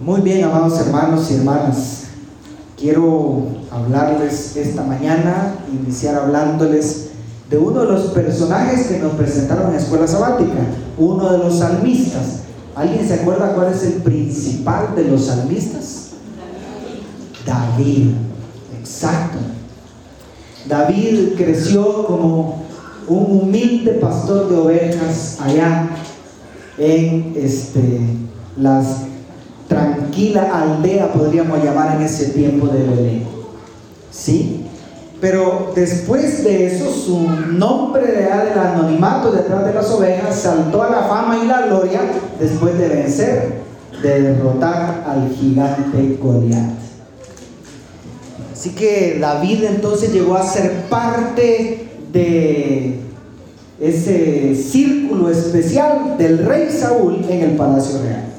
Muy bien, amados hermanos y hermanas. Quiero hablarles esta mañana, iniciar hablándoles de uno de los personajes que nos presentaron en la escuela sabática, uno de los salmistas. ¿Alguien se acuerda cuál es el principal de los salmistas? David, exacto. David creció como un humilde pastor de ovejas allá en este, las tranquila aldea, podríamos llamar en ese tiempo de Belén. ¿Sí? Pero después de eso, su nombre de del anonimato detrás de las ovejas saltó a la fama y la gloria después de vencer, de derrotar al gigante Goliat. Así que David entonces llegó a ser parte de ese círculo especial del rey Saúl en el palacio real.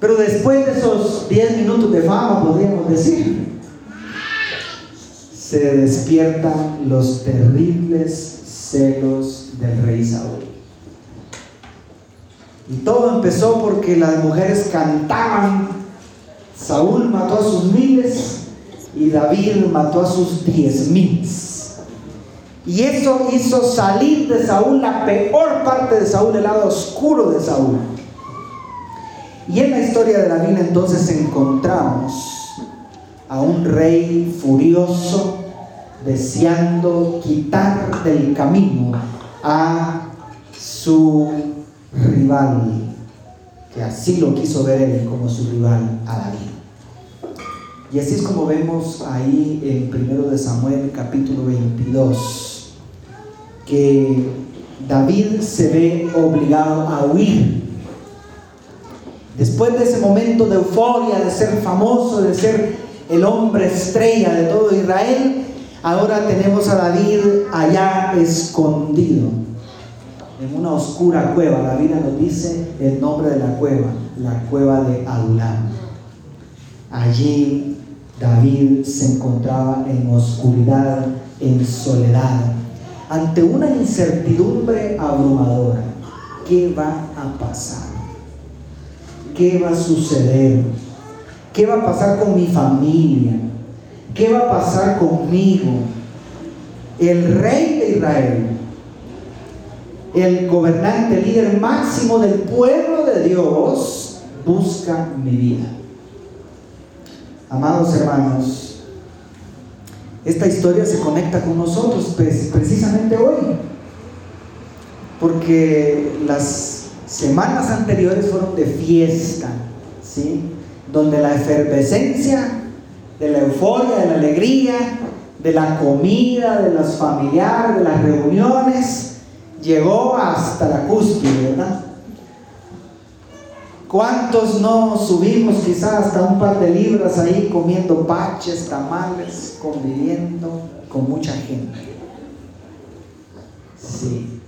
Pero después de esos 10 minutos de fama, podríamos decir, se despiertan los terribles celos del rey Saúl. Y todo empezó porque las mujeres cantaban, Saúl mató a sus miles y David mató a sus diez mil. Y eso hizo salir de Saúl la peor parte de Saúl, el lado oscuro de Saúl. Y en la historia de la entonces encontramos a un rey furioso deseando quitar del camino a su rival, que así lo quiso ver él como su rival a David. Y así es como vemos ahí en 1 de Samuel capítulo 22, que David se ve obligado a huir Después de ese momento de euforia, de ser famoso, de ser el hombre estrella de todo Israel, ahora tenemos a David allá escondido, en una oscura cueva. La Biblia nos dice el nombre de la cueva, la cueva de Adulam. Allí David se encontraba en oscuridad, en soledad, ante una incertidumbre abrumadora. ¿Qué va a pasar? ¿Qué va a suceder? ¿Qué va a pasar con mi familia? ¿Qué va a pasar conmigo? El rey de Israel, el gobernante, líder máximo del pueblo de Dios, busca mi vida. Amados hermanos, esta historia se conecta con nosotros precisamente hoy, porque las semanas anteriores fueron de fiesta, ¿sí? Donde la efervescencia, de la euforia, de la alegría, de la comida, de los familiares, de las reuniones, llegó hasta la cúspide, ¿verdad? ¿Cuántos no subimos quizás hasta un par de libras ahí comiendo paches, tamales, conviviendo con mucha gente? Sí.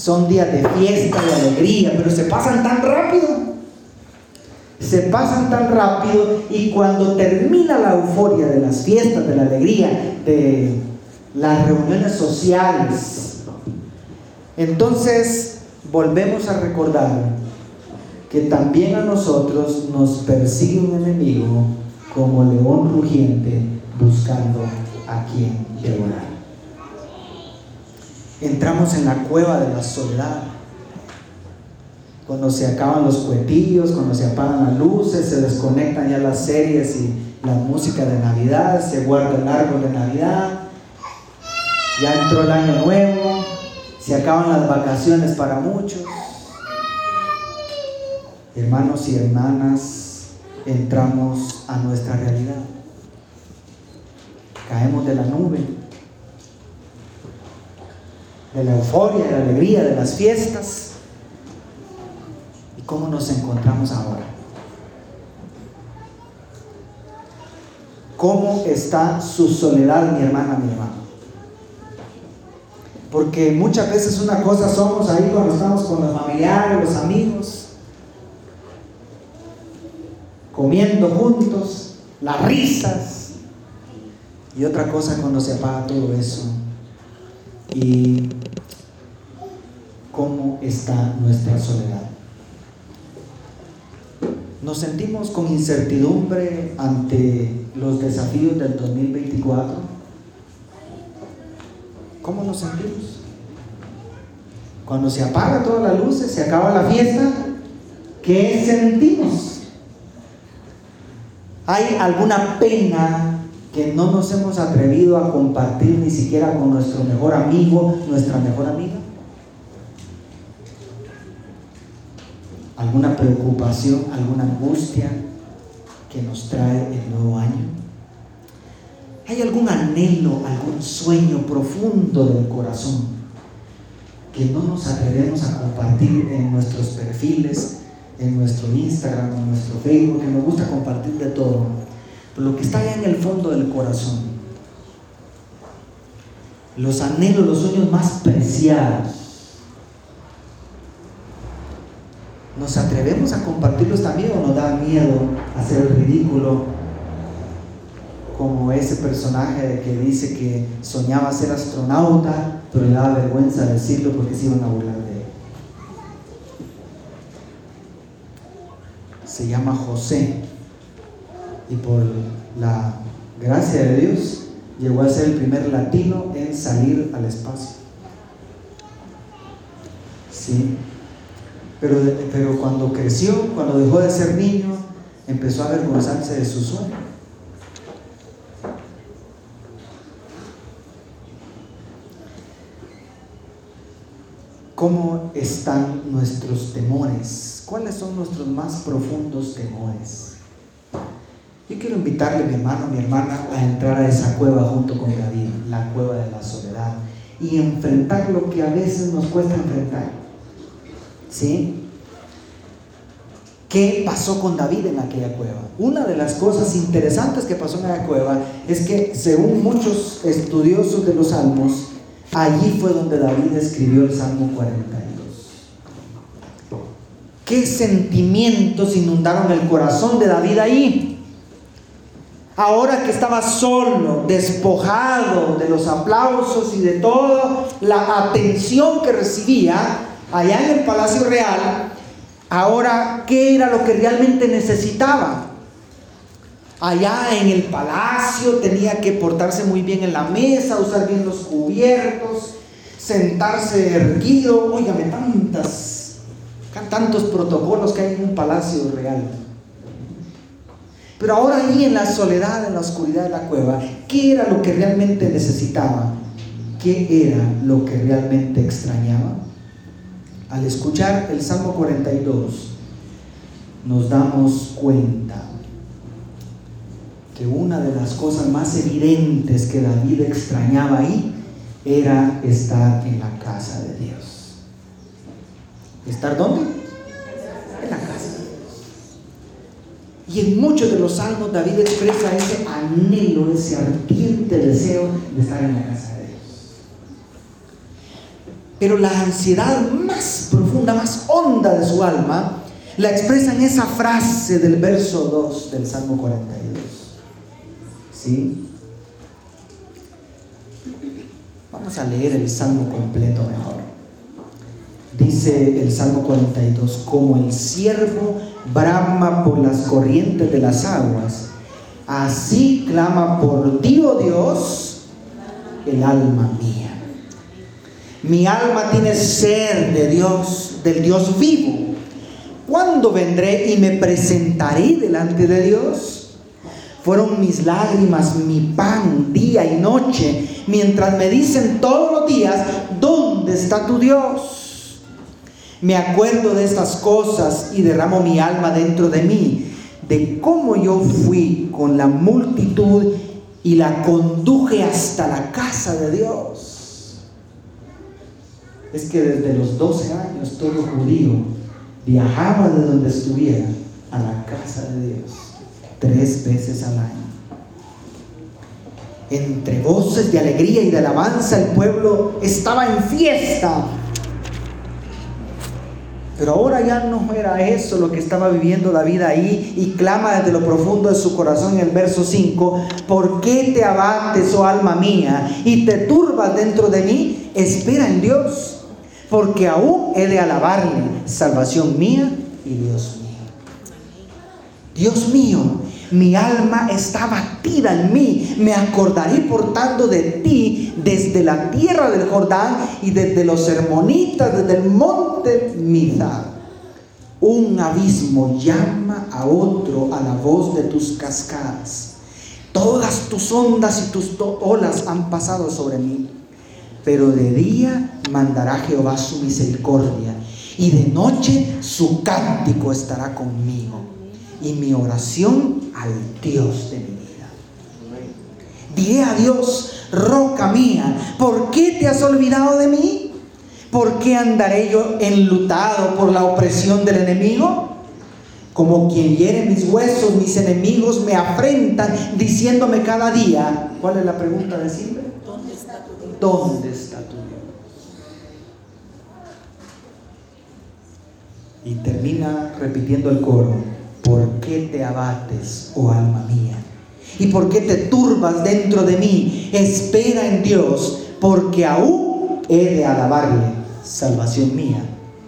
Son días de fiesta, de alegría, pero se pasan tan rápido. Se pasan tan rápido y cuando termina la euforia de las fiestas, de la alegría, de las reuniones sociales, entonces volvemos a recordar que también a nosotros nos persigue un enemigo como león rugiente buscando a quien devorar entramos en la cueva de la soledad. Cuando se acaban los cuetillos, cuando se apagan las luces, se desconectan ya las series y la música de Navidad, se guarda el árbol de Navidad, ya entró el año nuevo, se acaban las vacaciones para muchos. Hermanos y hermanas, entramos a nuestra realidad. Caemos de la nube de la euforia, de la alegría, de las fiestas. ¿Y cómo nos encontramos ahora? ¿Cómo está su soledad, mi hermana, mi hermano? Porque muchas veces una cosa somos ahí cuando estamos con los familiares, los amigos, comiendo juntos, las risas, y otra cosa cuando se apaga todo eso y cómo está nuestra soledad. Nos sentimos con incertidumbre ante los desafíos del 2024. ¿Cómo nos sentimos? Cuando se apaga todas las luces, se acaba la fiesta, ¿qué sentimos? ¿Hay alguna pena que no nos hemos atrevido a compartir ni siquiera con nuestro mejor amigo, nuestra mejor amiga? ¿Alguna preocupación, alguna angustia que nos trae el nuevo año? ¿Hay algún anhelo, algún sueño profundo del corazón que no nos atrevemos a compartir en nuestros perfiles, en nuestro Instagram, en nuestro Facebook, que nos gusta compartir de todo? Lo que está allá en el fondo del corazón, los anhelos, los sueños más preciados, ¿nos atrevemos a compartirlos también o nos da miedo hacer el ridículo? Como ese personaje que dice que soñaba ser astronauta, pero le daba vergüenza decirlo porque se iban a burlar de él. Se llama José y por la gracia de Dios llegó a ser el primer latino en salir al espacio. Sí. Pero, pero cuando creció, cuando dejó de ser niño, empezó a avergonzarse de su sueño. ¿Cómo están nuestros temores? ¿Cuáles son nuestros más profundos temores? Quiero invitarle, mi hermano, mi hermana, a entrar a esa cueva junto con David, la cueva de la soledad, y enfrentar lo que a veces nos cuesta enfrentar. ¿Sí? ¿Qué pasó con David en aquella cueva? Una de las cosas interesantes que pasó en aquella cueva es que, según muchos estudiosos de los salmos, allí fue donde David escribió el Salmo 42. ¿Qué sentimientos inundaron el corazón de David ahí? Ahora que estaba solo, despojado de los aplausos y de toda la atención que recibía allá en el Palacio Real, ahora qué era lo que realmente necesitaba. Allá en el palacio tenía que portarse muy bien en la mesa, usar bien los cubiertos, sentarse erguido, óigame, tantas, tantos protocolos que hay en un palacio real. Pero ahora ahí en la soledad, en la oscuridad de la cueva, ¿qué era lo que realmente necesitaba? ¿Qué era lo que realmente extrañaba? Al escuchar el Salmo 42, nos damos cuenta que una de las cosas más evidentes que David extrañaba ahí era estar en la casa de Dios. ¿Estar dónde? Y en muchos de los salmos David expresa ese anhelo, ese ardiente deseo de estar en la casa de Dios. Pero la ansiedad más profunda, más honda de su alma, la expresa en esa frase del verso 2 del Salmo 42. ¿Sí? Vamos a leer el Salmo completo mejor. Dice el Salmo 42, como el siervo brama por las corrientes de las aguas, así clama por ti, oh Dios, el alma mía. Mi alma tiene sed de Dios, del Dios vivo. ¿Cuándo vendré y me presentaré delante de Dios? Fueron mis lágrimas mi pan día y noche, mientras me dicen todos los días, ¿dónde está tu Dios? Me acuerdo de estas cosas y derramo mi alma dentro de mí, de cómo yo fui con la multitud y la conduje hasta la casa de Dios. Es que desde los 12 años todo judío viajaba de donde estuviera a la casa de Dios tres veces al año. Entre voces de alegría y de alabanza el pueblo estaba en fiesta pero ahora ya no era eso lo que estaba viviendo David ahí y clama desde lo profundo de su corazón en el verso 5, ¿por qué te abates, oh alma mía, y te turbas dentro de mí? Espera en Dios, porque aún he de alabarle, salvación mía y Dios mío. Dios mío, mi alma está batida en mí. Me acordaré por tanto de ti desde la tierra del Jordán y desde los hermonitas, desde el monte Mizar. Un abismo llama a otro a la voz de tus cascadas. Todas tus ondas y tus olas han pasado sobre mí. Pero de día mandará Jehová su misericordia y de noche su cántico estará conmigo y mi oración al Dios de mi vida. Diré a Dios, roca mía, ¿por qué te has olvidado de mí? ¿Por qué andaré yo enlutado por la opresión del enemigo? Como quien hiere mis huesos, mis enemigos me afrentan diciéndome cada día, ¿cuál es la pregunta de siempre? ¿Dónde está tu Dios? ¿Dónde está tu Dios? Y termina repitiendo el coro, ¿por qué te abates, oh alma mía? ¿Y por qué te turbas dentro de mí? Espera en Dios, porque aún he de alabarle, salvación mía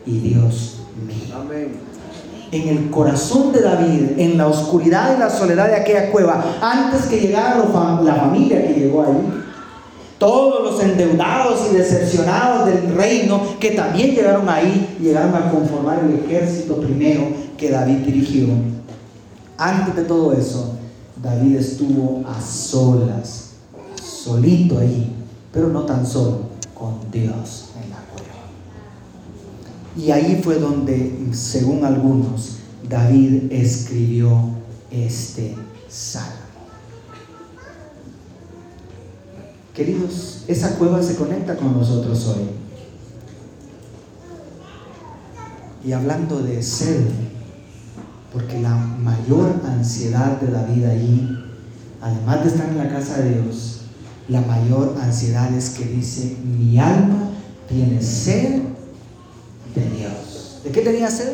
y Dios mío. En el corazón de David, en la oscuridad y la soledad de aquella cueva, antes que llegara la familia que llegó ahí, todos los endeudados y decepcionados del reino que también llegaron ahí, llegaron a conformar el ejército primero que David dirigió. Antes de todo eso, David estuvo a solas, solito ahí, pero no tan solo, con Dios en la cueva. Y ahí fue donde, según algunos, David escribió este salmo. Queridos, esa cueva se conecta con nosotros hoy. Y hablando de sed, porque la mayor ansiedad de la vida allí, además de estar en la casa de Dios, la mayor ansiedad es que dice, mi alma tiene sed de Dios. ¿De qué tenía sed?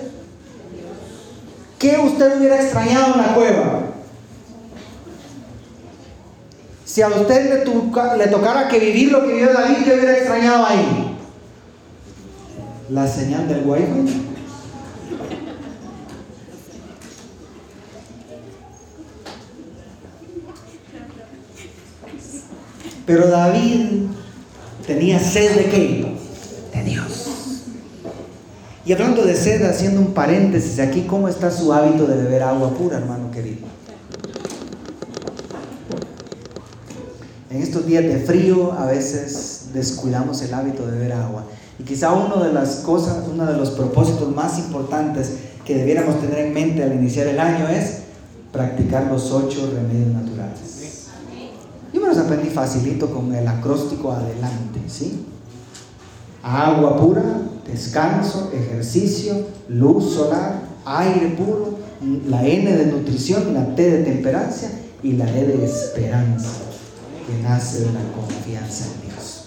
¿Qué usted hubiera extrañado en la cueva? Si a usted le, tocara que vivir lo que vivió David, ¿qué hubiera extrañado ahí? La señal del wifi. Pero David tenía sed de qué? De Dios. Y hablando de sed, haciendo un paréntesis aquí, ¿cómo está su hábito de beber agua pura, hermano querido? En estos días de frío a veces descuidamos el hábito de beber agua. Y quizá una de las cosas, uno de los propósitos más importantes que debiéramos tener en mente al iniciar el año es practicar los ocho remedios naturales. Yo me los aprendí facilito con el acróstico adelante, ¿sí? Agua pura, descanso, ejercicio, luz solar, aire puro, la N de nutrición, la T de temperancia y la E de esperanza que nace de la confianza en Dios.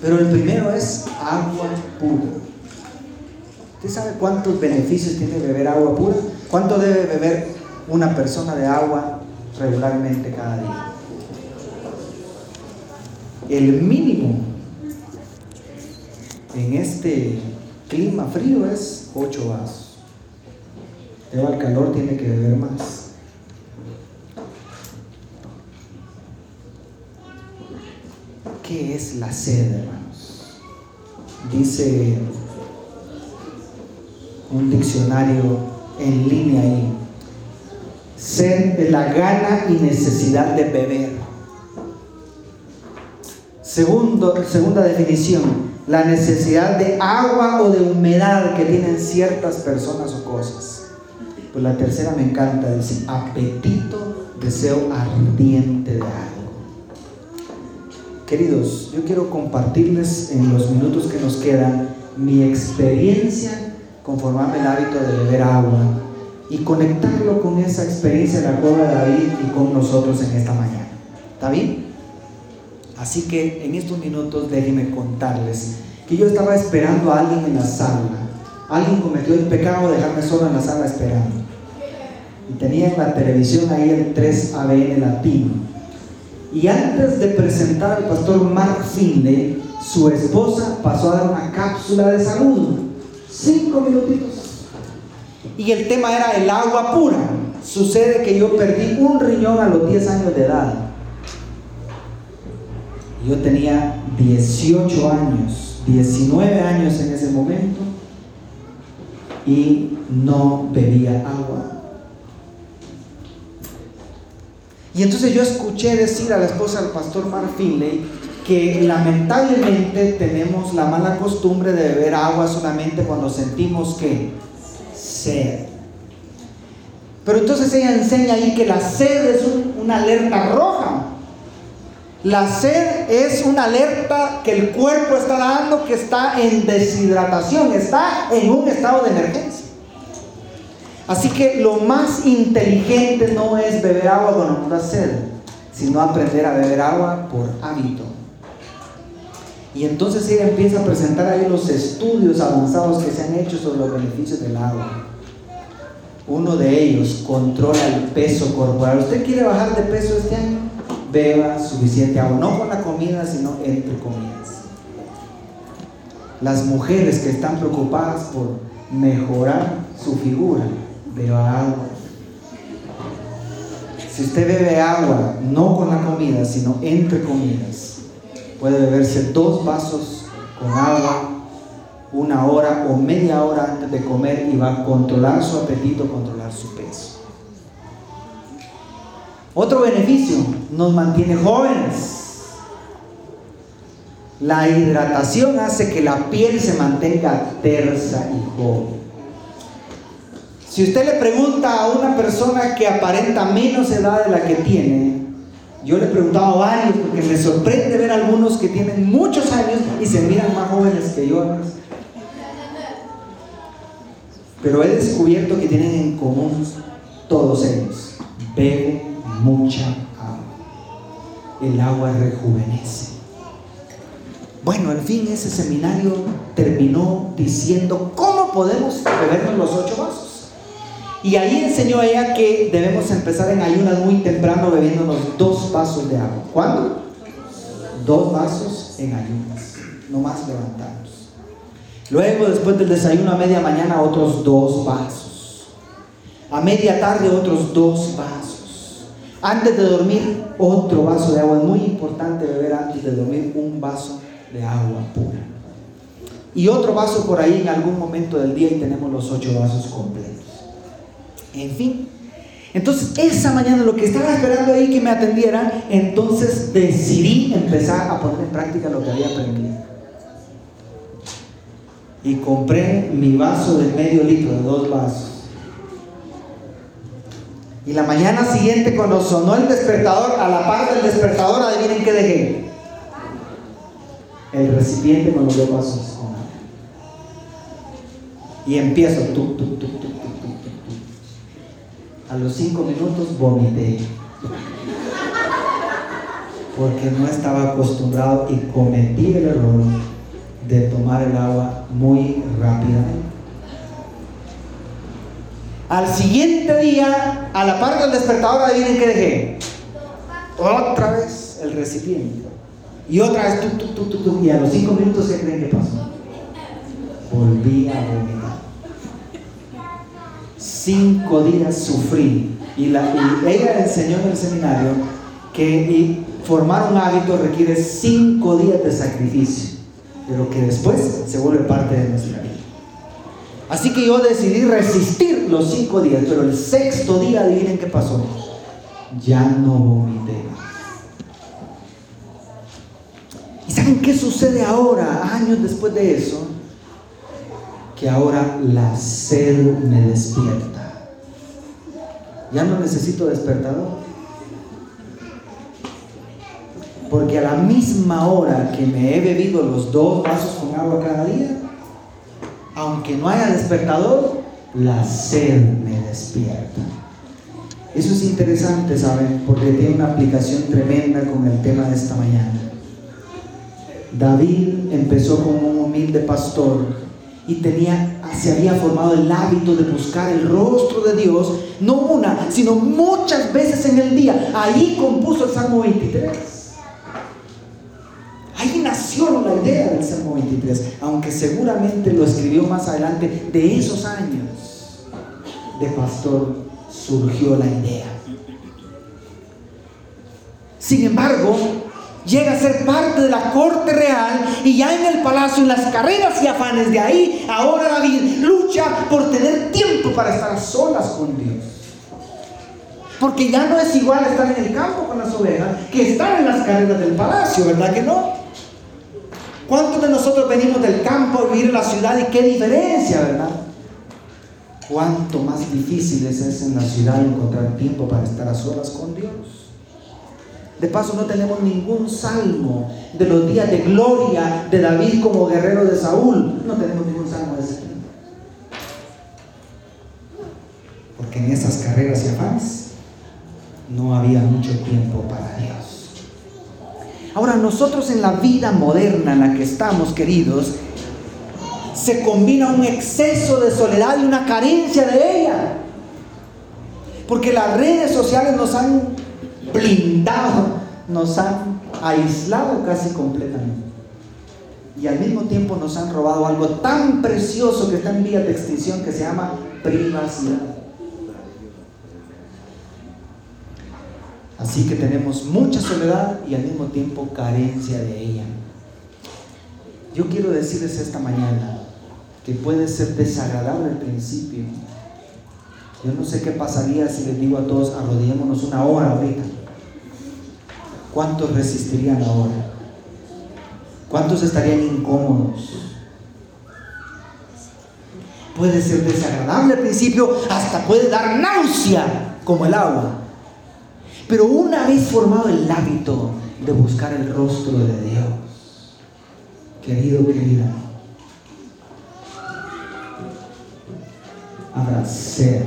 Pero el primero es agua pura. ¿Usted sabe cuántos beneficios tiene beber agua pura? ¿Cuánto debe beber una persona de agua regularmente cada día? El mínimo en este clima frío es 8 vasos. Pero al calor tiene que beber más. ¿Qué es la sed, hermanos? Dice un diccionario en línea ahí. Sed es la gana y necesidad de beber. Segundo, segunda definición, la necesidad de agua o de humedad que tienen ciertas personas o cosas. Pues la tercera me encanta, dice apetito, deseo ardiente de agua. Queridos, yo quiero compartirles en los minutos que nos quedan mi experiencia conformarme el hábito de beber agua y conectarlo con esa experiencia de la cueva de David y con nosotros en esta mañana. ¿Está bien? Así que en estos minutos déjenme contarles que yo estaba esperando a alguien en la sala. Alguien cometió el pecado de dejarme solo en la sala esperando. Y tenía en la televisión ahí el 3ABN latino y antes de presentar al pastor Mark Finley, su esposa pasó a dar una cápsula de salud. Cinco minutitos. Y el tema era el agua pura. Sucede que yo perdí un riñón a los 10 años de edad. Yo tenía 18 años, 19 años en ese momento y no bebía agua. Y entonces yo escuché decir a la esposa del pastor Mark Finley que lamentablemente tenemos la mala costumbre de beber agua solamente cuando sentimos que sed. Pero entonces ella enseña ahí que la sed es una alerta roja. La sed es una alerta que el cuerpo está dando que está en deshidratación, está en un estado de emergencia. Así que lo más inteligente no es beber agua cuando nos sed, sino aprender a beber agua por hábito. Y entonces ella empieza a presentar ahí los estudios avanzados que se han hecho sobre los beneficios del agua. Uno de ellos controla el peso corporal. ¿Usted quiere bajar de peso este año? Beba suficiente agua, no con la comida, sino entre comidas. Las mujeres que están preocupadas por mejorar su figura, beba agua. Si usted bebe agua, no con la comida, sino entre comidas, puede beberse dos vasos con agua una hora o media hora antes de comer y va a controlar su apetito, controlar su peso. Otro beneficio, nos mantiene jóvenes. La hidratación hace que la piel se mantenga tersa y joven. Si usted le pregunta a una persona que aparenta menos edad de la que tiene, yo le he preguntado a varios porque me sorprende ver a algunos que tienen muchos años y se miran más jóvenes que yo. Pero he descubierto que tienen en común todos ellos. Beben mucha agua. El agua rejuvenece. Bueno, en fin, ese seminario terminó diciendo cómo podemos bebernos los ocho vasos. Y ahí enseñó ella que debemos empezar en ayunas muy temprano bebiéndonos dos vasos de agua. ¿Cuándo? Dos vasos en ayunas. No más levantarnos. Luego, después del desayuno a media mañana, otros dos vasos. A media tarde, otros dos vasos. Antes de dormir, otro vaso de agua. Es muy importante beber antes de dormir un vaso de agua pura. Y otro vaso por ahí en algún momento del día y tenemos los ocho vasos completos. En fin. Entonces, esa mañana lo que estaba esperando ahí que me atendieran, entonces decidí empezar a poner en práctica lo que había aprendido. Y compré mi vaso de medio litro, de dos vasos. Y la mañana siguiente, cuando sonó el despertador, a la par del despertador, adivinen qué dejé. El recipiente con los dos vasos. Y empiezo, tú, tú, tú, tú, a los cinco minutos vomité. Porque no estaba acostumbrado y cometí el error de tomar el agua muy rápidamente. Al siguiente día, a la par del despertador, adivinen qué dejé. Otra vez el recipiente. Y otra vez, y a los cinco minutos, ¿qué creen que pasó? Volví a vomitar cinco días sufrí. Y, la, ella enseñó en el seminario que formar un hábito requiere cinco días de sacrificio, pero que después se vuelve parte de nuestra vida. Así que yo decidí resistir los cinco días, pero el sexto día, adivinen qué pasó. Ya no vomité. ¿Y saben qué sucede ahora, años después de eso? Que ahora la sed me despierta. Ya no necesito despertador. Porque a la misma hora que me he bebido los dos vasos con agua cada día, aunque no haya despertador, la sed me despierta. Eso es interesante, ¿saben? Porque tiene una aplicación tremenda con el tema de esta mañana. David empezó como un humilde pastor y tenía, se había formado el hábito de buscar el rostro de Dios, no una, sino muchas veces en el día. Ahí compuso el Salmo 23. Ahí nació la idea del Salmo 23, aunque seguramente lo escribió más adelante de esos años. de pastor surgió la idea. Sin embargo, llega a ser parte de la corte real y ya en el palacio, en las carreras y afanes de ahí, ahora David lucha por tener tiempo para estar a solas con Dios. Porque ya no es igual estar en el campo con las ovejas que estar en las carreras del palacio, ¿verdad que no? ¿Cuántos de nosotros venimos del campo a vivir en la ciudad y qué diferencia, verdad? ¿Cuánto más difícil es en la ciudad encontrar tiempo para estar a solas con Dios? De paso no tenemos ningún salmo de los días de gloria de David como guerrero de Saúl. No tenemos ningún salmo de ese. Porque en esas carreras y afanes no había mucho tiempo para Dios. Ahora nosotros en la vida moderna en la que estamos, queridos, se combina un exceso de soledad y una carencia de ella. Porque las redes sociales nos han blindado, nos han aislado casi completamente. Y al mismo tiempo nos han robado algo tan precioso que está en vía de extinción que se llama privacidad. Así que tenemos mucha soledad y al mismo tiempo carencia de ella. Yo quiero decirles esta mañana que puede ser desagradable al principio. Yo no sé qué pasaría si les digo a todos arrodillémonos una hora ahorita. ¿Cuántos resistirían ahora? ¿Cuántos estarían incómodos? Puede ser desagradable al principio, hasta puede dar náusea como el agua. Pero una vez formado el hábito de buscar el rostro de Dios, querido, querida, habrá sed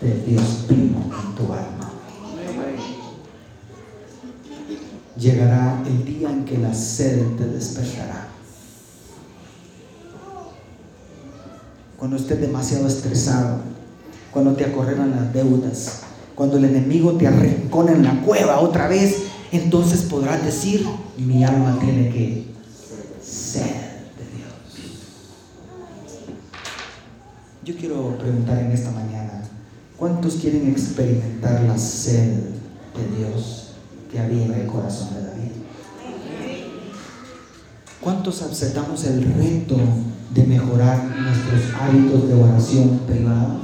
de Dios vivo en tu alma. Llegará el día en que la sed te despertará. Cuando estés demasiado estresado, cuando te acorreran las deudas, cuando el enemigo te arrincona en la cueva otra vez, entonces podrás decir, mi alma tiene que ser de Dios. Yo quiero preguntar en esta mañana, ¿cuántos quieren experimentar la sed de Dios que había en el corazón de David? ¿Cuántos aceptamos el reto de mejorar nuestros hábitos de oración privada?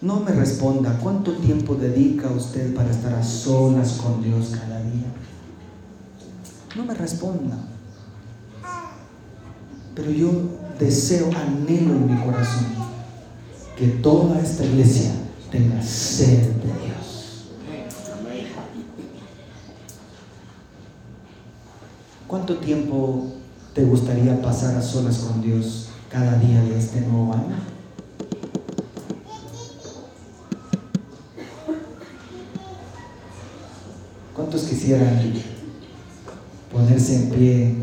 No me responda, ¿cuánto tiempo dedica usted para estar a solas con Dios cada día? No me responda. Pero yo deseo, anhelo en mi corazón que toda esta iglesia tenga sed de Dios. ¿Cuánto tiempo te gustaría pasar a solas con Dios cada día de este nuevo año? quisieran ponerse en pie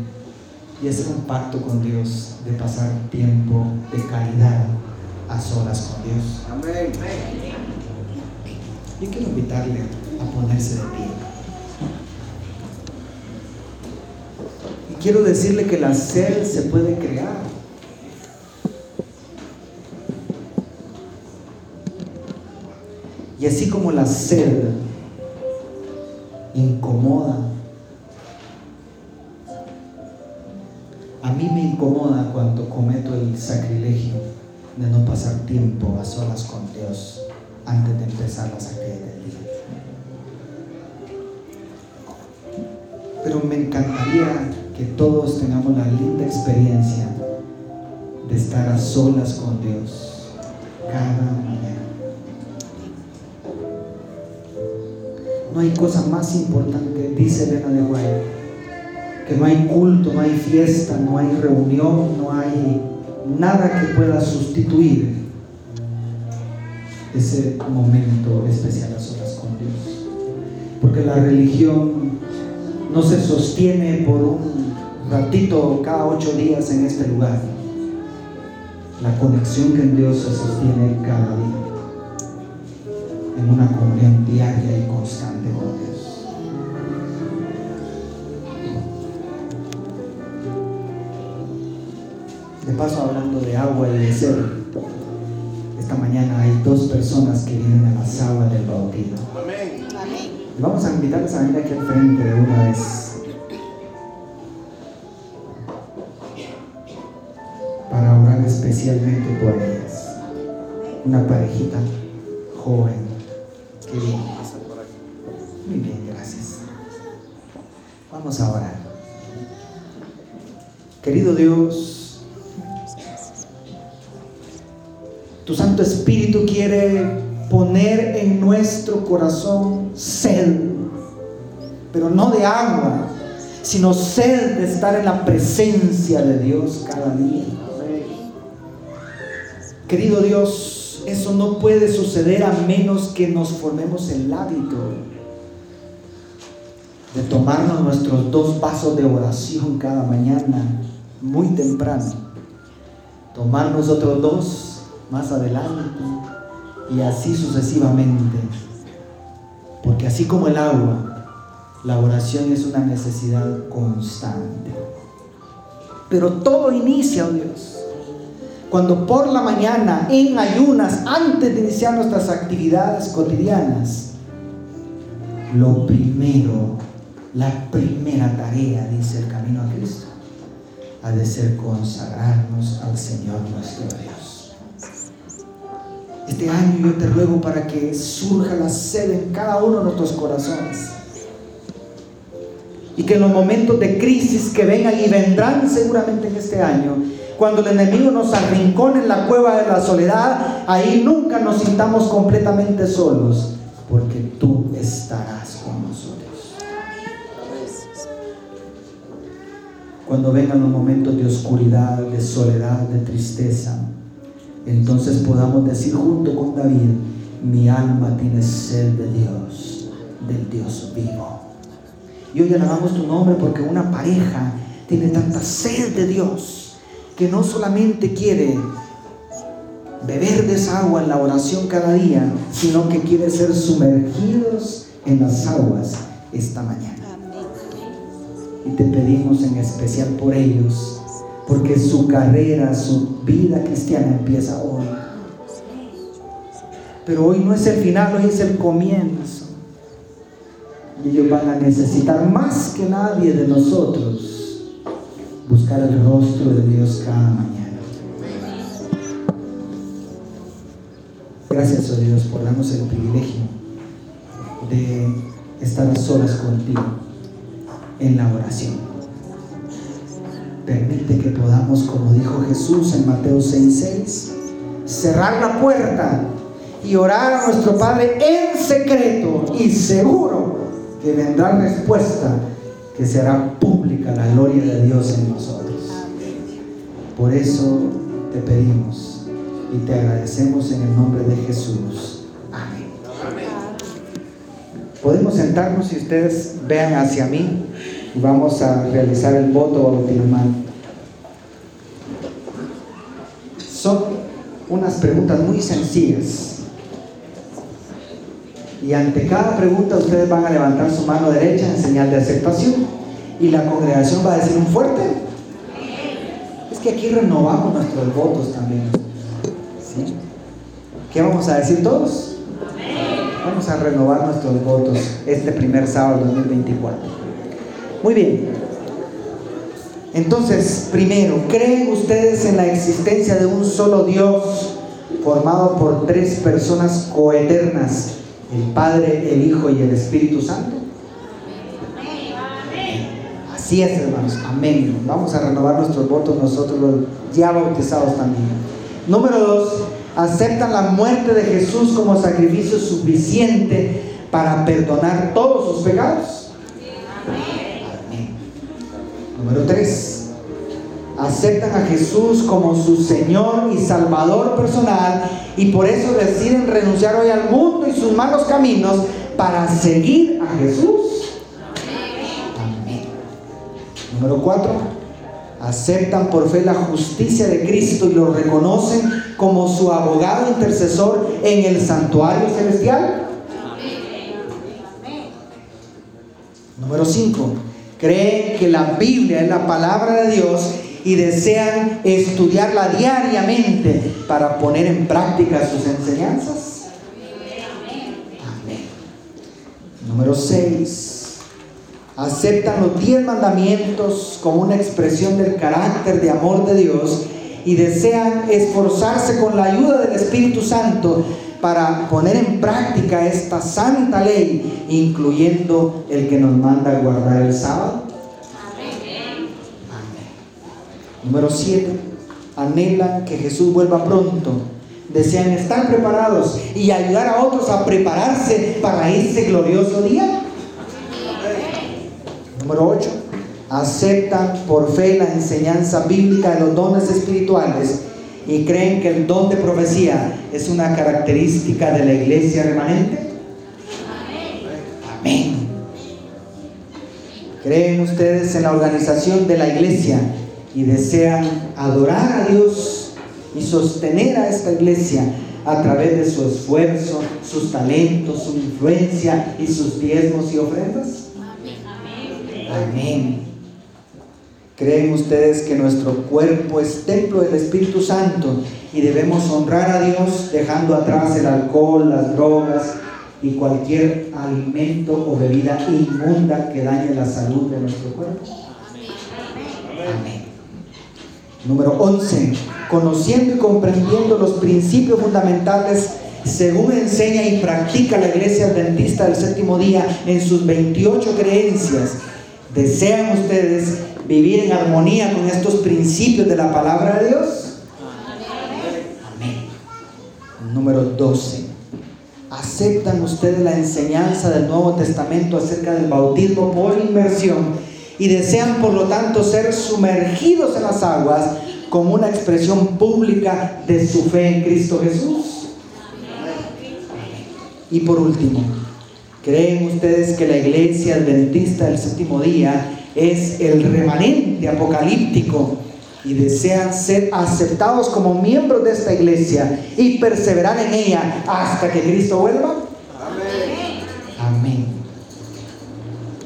y hacer un pacto con Dios de pasar tiempo de calidad a solas con Dios? Amén. Yo quiero invitarle a ponerse de pie. Y quiero decirle que la sed se puede crear. Y así como la sed incomoda. A mí me incomoda cuando cometo el sacrilegio de no pasar tiempo a solas con Dios antes de empezar las actividades del día. Que todos tengamos la linda experiencia de estar a solas con Dios cada mañana. No hay cosa más importante, dice Elena de Guay, que no hay culto, no hay fiesta, no hay reunión, no hay nada que pueda sustituir ese momento especial a solas con Dios. Porque la religión no se sostiene por un ratito cada ocho días en este lugar. La conexión en Dios se sostiene cada día en una comunión diaria y constante con Dios. De paso, hablando de agua y de ser, esta mañana hay dos personas que vienen a las aguas del bautismo. Amén. Vamos a invitarles a venir aquí al frente de una vez. Para orar especialmente por ellas. Una parejita joven que viene. Muy bien, gracias. Vamos a orar. Querido Dios, tu Santo Espíritu quiere poner en nuestro corazón sed, pero no de agua, sino sed de estar en la presencia de Dios cada día. Querido Dios, eso no puede suceder a menos que nos formemos el hábito de tomarnos nuestros dos vasos de oración cada mañana muy temprano, tomar nosotros dos más adelante y así sucesivamente. Porque así como el agua, la oración es una necesidad constante. Pero todo inicia, oh Dios, cuando por la mañana, en ayunas, antes de iniciar nuestras actividades cotidianas, lo primero, la primera tarea, dice el camino a Cristo, ha de ser consagrarnos al Señor nuestro Dios. Este año yo te ruego para que surja la sed en cada uno de nuestros corazones. Y que en los momentos de crisis que vengan y vendrán seguramente en este año, cuando el enemigo nos arrincone en la cueva de la soledad, ahí nunca nos sintamos completamente solos, porque tú estarás con nosotros. cuando vengan los momentos de oscuridad, de soledad, de tristeza, entonces podamos decir junto con David, mi alma tiene sed de Dios, del Dios vivo. Y hoy alabamos tu nombre porque una pareja tiene tanta sed de Dios que no solamente quiere beber de esa agua en la oración cada día, sino que quiere ser sumergidos en las aguas esta mañana y te pedimos en especial por ellos, porque su carrera, su vida cristiana empieza hoy. Pero hoy no es el final, hoy es el comienzo. Y ellos van a necesitar más que nadie de nosotros buscar el rostro de Dios cada mañana. Gracias, oh Dios, por darnos el privilegio de estar solas contigo en la oración. Permite que podamos, como dijo Jesús en Mateo 6:6, cerrar la puerta y orar a nuestro Padre en secreto y seguro que vendrá respuesta que será pública la gloria de Dios en nosotros. Por eso te pedimos y te agradecemos en el nombre de Jesús. Amén. Podemos sentarnos y ustedes vean hacia mí vamos a realizar el voto bautismal. Son unas preguntas muy sencillas. Y ante cada pregunta ustedes van a levantar su mano derecha en señal de aceptación. Y la congregación va a decir un fuerte. Es que aquí renovamos nuestros votos también. ¿Sí? ¿Qué vamos a decir todos? Vamos a renovar nuestros votos este primer sábado 2024. Muy bien. Entonces, primero, ¿creen ustedes en la existencia de un solo Dios formado por tres personas coeternas, el Padre, el Hijo y el Espíritu Santo? Así es, hermanos. Amén. Vamos a renovar nuestros votos nosotros los ya bautizados también. Número dos, aceptan la muerte de Jesús como sacrificio suficiente para perdonar todos sus pecados. Número 3. Aceptan a Jesús como su Señor y Salvador personal y por eso deciden renunciar hoy al mundo y sus malos caminos para seguir a Jesús. Número 4. Aceptan por fe la justicia de Cristo y lo reconocen como su abogado intercesor en el santuario celestial. Número 5 creen que la Biblia es la palabra de Dios y desean estudiarla diariamente para poner en práctica sus enseñanzas? Amén. Número 6. Aceptan los diez mandamientos como una expresión del carácter de amor de Dios y desean esforzarse con la ayuda del Espíritu Santo para poner en práctica esta santa ley, incluyendo el que nos manda guardar el sábado. Amén. Número 7. Anhelan que Jesús vuelva pronto. Desean estar preparados y ayudar a otros a prepararse para ese glorioso día. Número 8. Aceptan por fe la enseñanza bíblica de los dones espirituales y creen que el don de profecía es una característica de la iglesia remanente? Amén. ¿Creen ustedes en la organización de la iglesia y desean adorar a Dios y sostener a esta iglesia a través de su esfuerzo, sus talentos, su influencia y sus diezmos y ofrendas? Amén. Amén. ¿Creen ustedes que nuestro cuerpo es templo del Espíritu Santo y debemos honrar a Dios dejando atrás el alcohol, las drogas y cualquier alimento o bebida inmunda que dañe la salud de nuestro cuerpo? Amén. Número 11. Conociendo y comprendiendo los principios fundamentales según enseña y practica la iglesia adventista del séptimo día en sus 28 creencias, ¿desean ustedes vivir en armonía con estos principios de la palabra de Dios? Amén. Número 12. ¿Aceptan ustedes la enseñanza del Nuevo Testamento acerca del bautismo por inmersión y desean por lo tanto ser sumergidos en las aguas como una expresión pública de su fe en Cristo Jesús? Y por último, ¿creen ustedes que la iglesia adventista del séptimo día es el remanente apocalíptico y desean ser aceptados como miembros de esta iglesia y perseverar en ella hasta que Cristo vuelva? Amén.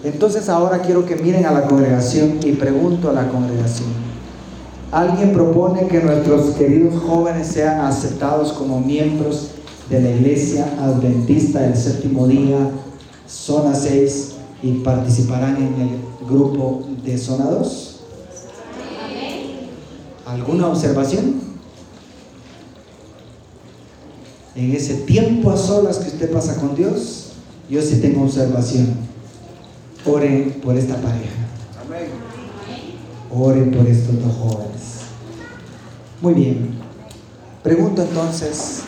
Entonces ahora quiero que miren a la congregación y pregunto a la congregación. ¿Alguien propone que nuestros queridos jóvenes sean aceptados como miembros de la iglesia adventista del séptimo día, zona 6, y participarán en el grupo de zona 2? ¿Alguna observación? En ese tiempo a solas que usted pasa con Dios, yo sí tengo observación. Oren por esta pareja. Oren por estos dos jóvenes. Muy bien. Pregunto entonces,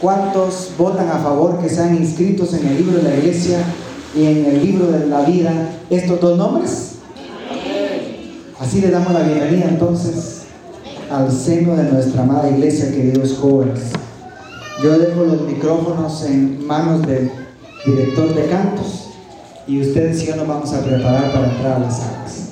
¿cuántos votan a favor que sean inscritos en el libro de la iglesia y en el libro de la vida estos dos nombres? Así le damos la bienvenida entonces al seno de nuestra amada iglesia, queridos jóvenes. Yo dejo los micrófonos en manos del director de cantos y ustedes y yo nos vamos a preparar para entrar a las aguas.